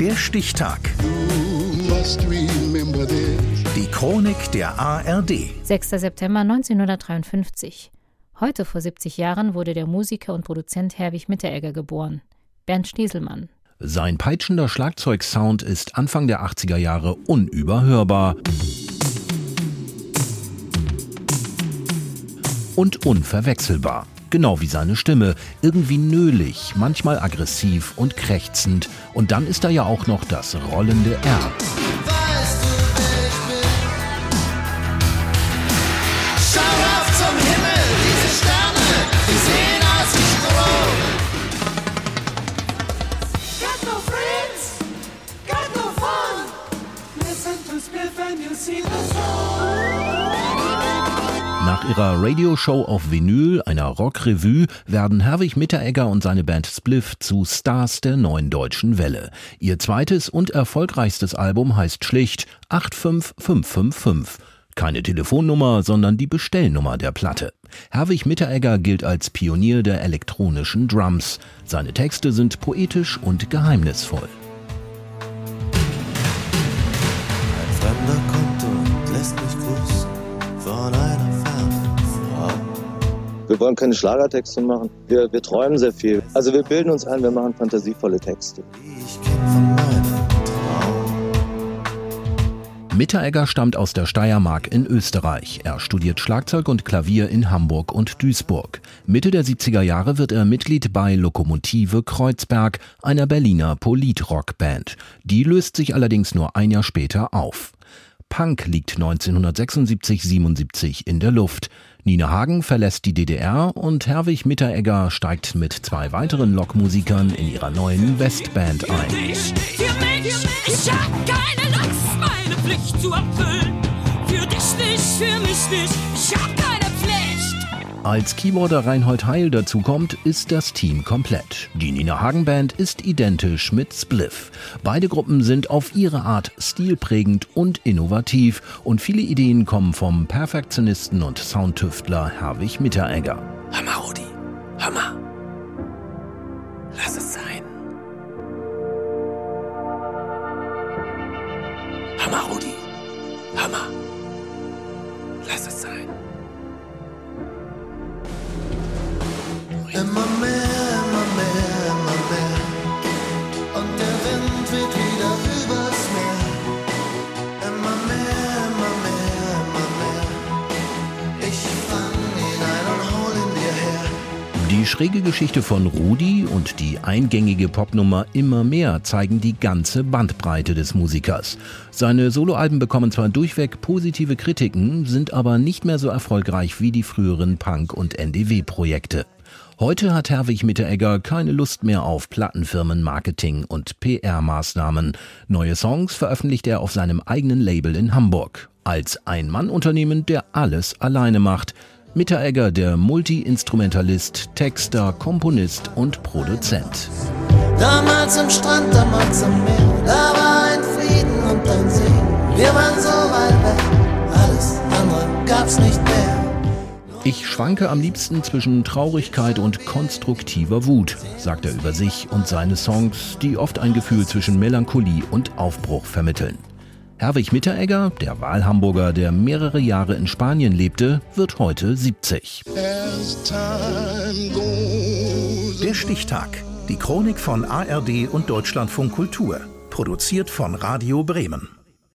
Der Stichtag. Die Chronik der ARD. 6. September 1953. Heute vor 70 Jahren wurde der Musiker und Produzent Herwig Mitteregger geboren. Bernd Stieselmann. Sein peitschender Schlagzeugsound ist Anfang der 80er Jahre unüberhörbar. Und unverwechselbar. Genau wie seine Stimme. Irgendwie nölig, manchmal aggressiv und krächzend. Und dann ist da ja auch noch das rollende R. Nach ihrer Radioshow auf Vinyl, einer Rockrevue, werden Herwig Mitteregger und seine Band Spliff zu Stars der neuen deutschen Welle. Ihr zweites und erfolgreichstes Album heißt schlicht 85555. Keine Telefonnummer, sondern die Bestellnummer der Platte. Herwig Mitteregger gilt als Pionier der elektronischen Drums. Seine Texte sind poetisch und geheimnisvoll. Wir wollen keine Schlagertexte machen. Wir, wir träumen sehr viel. Also wir bilden uns ein, wir machen fantasievolle Texte. Ich Mitteregger stammt aus der Steiermark in Österreich. Er studiert Schlagzeug und Klavier in Hamburg und Duisburg. Mitte der 70er Jahre wird er Mitglied bei Lokomotive Kreuzberg, einer Berliner Politrock-Band. Die löst sich allerdings nur ein Jahr später auf. Punk liegt 1976-77 in der Luft. Nina Hagen verlässt die DDR und Herwig Mitteregger steigt mit zwei weiteren Lokmusikern in ihrer neuen Westband ein. Ich hab keine Lust, meine Pflicht zu erfüllen. Für dich nicht, für mich nicht, ich hab als Keyboarder Reinhold Heil dazukommt, ist das Team komplett. Die Nina Hagen Band ist identisch mit Spliff. Beide Gruppen sind auf ihre Art stilprägend und innovativ und viele Ideen kommen vom Perfektionisten und Soundtüftler Herwig Mitteregger. Hammer, Rudi. Hammer. Lass es sein. Hammer, Rudi. Hammer. Die schräge Geschichte von Rudi und die eingängige Popnummer Immer mehr zeigen die ganze Bandbreite des Musikers. Seine Soloalben bekommen zwar durchweg positive Kritiken, sind aber nicht mehr so erfolgreich wie die früheren Punk- und NDW-Projekte. Heute hat Herwig Mitteregger keine Lust mehr auf Plattenfirmen, Marketing und PR-Maßnahmen. Neue Songs veröffentlicht er auf seinem eigenen Label in Hamburg. Als Ein-Mann-Unternehmen, der alles alleine macht. Mitteregger, der Multi-Instrumentalist, Texter, Komponist und Produzent. Damals am Strand, damals am Meer, da war ein Frieden und ein Segen. Schwanke am liebsten zwischen Traurigkeit und konstruktiver Wut, sagt er über sich und seine Songs, die oft ein Gefühl zwischen Melancholie und Aufbruch vermitteln. Herwig Mitteregger, der Wahlhamburger, der mehrere Jahre in Spanien lebte, wird heute 70. Der Stichtag. Die Chronik von ARD und Deutschlandfunk Kultur. Produziert von Radio Bremen.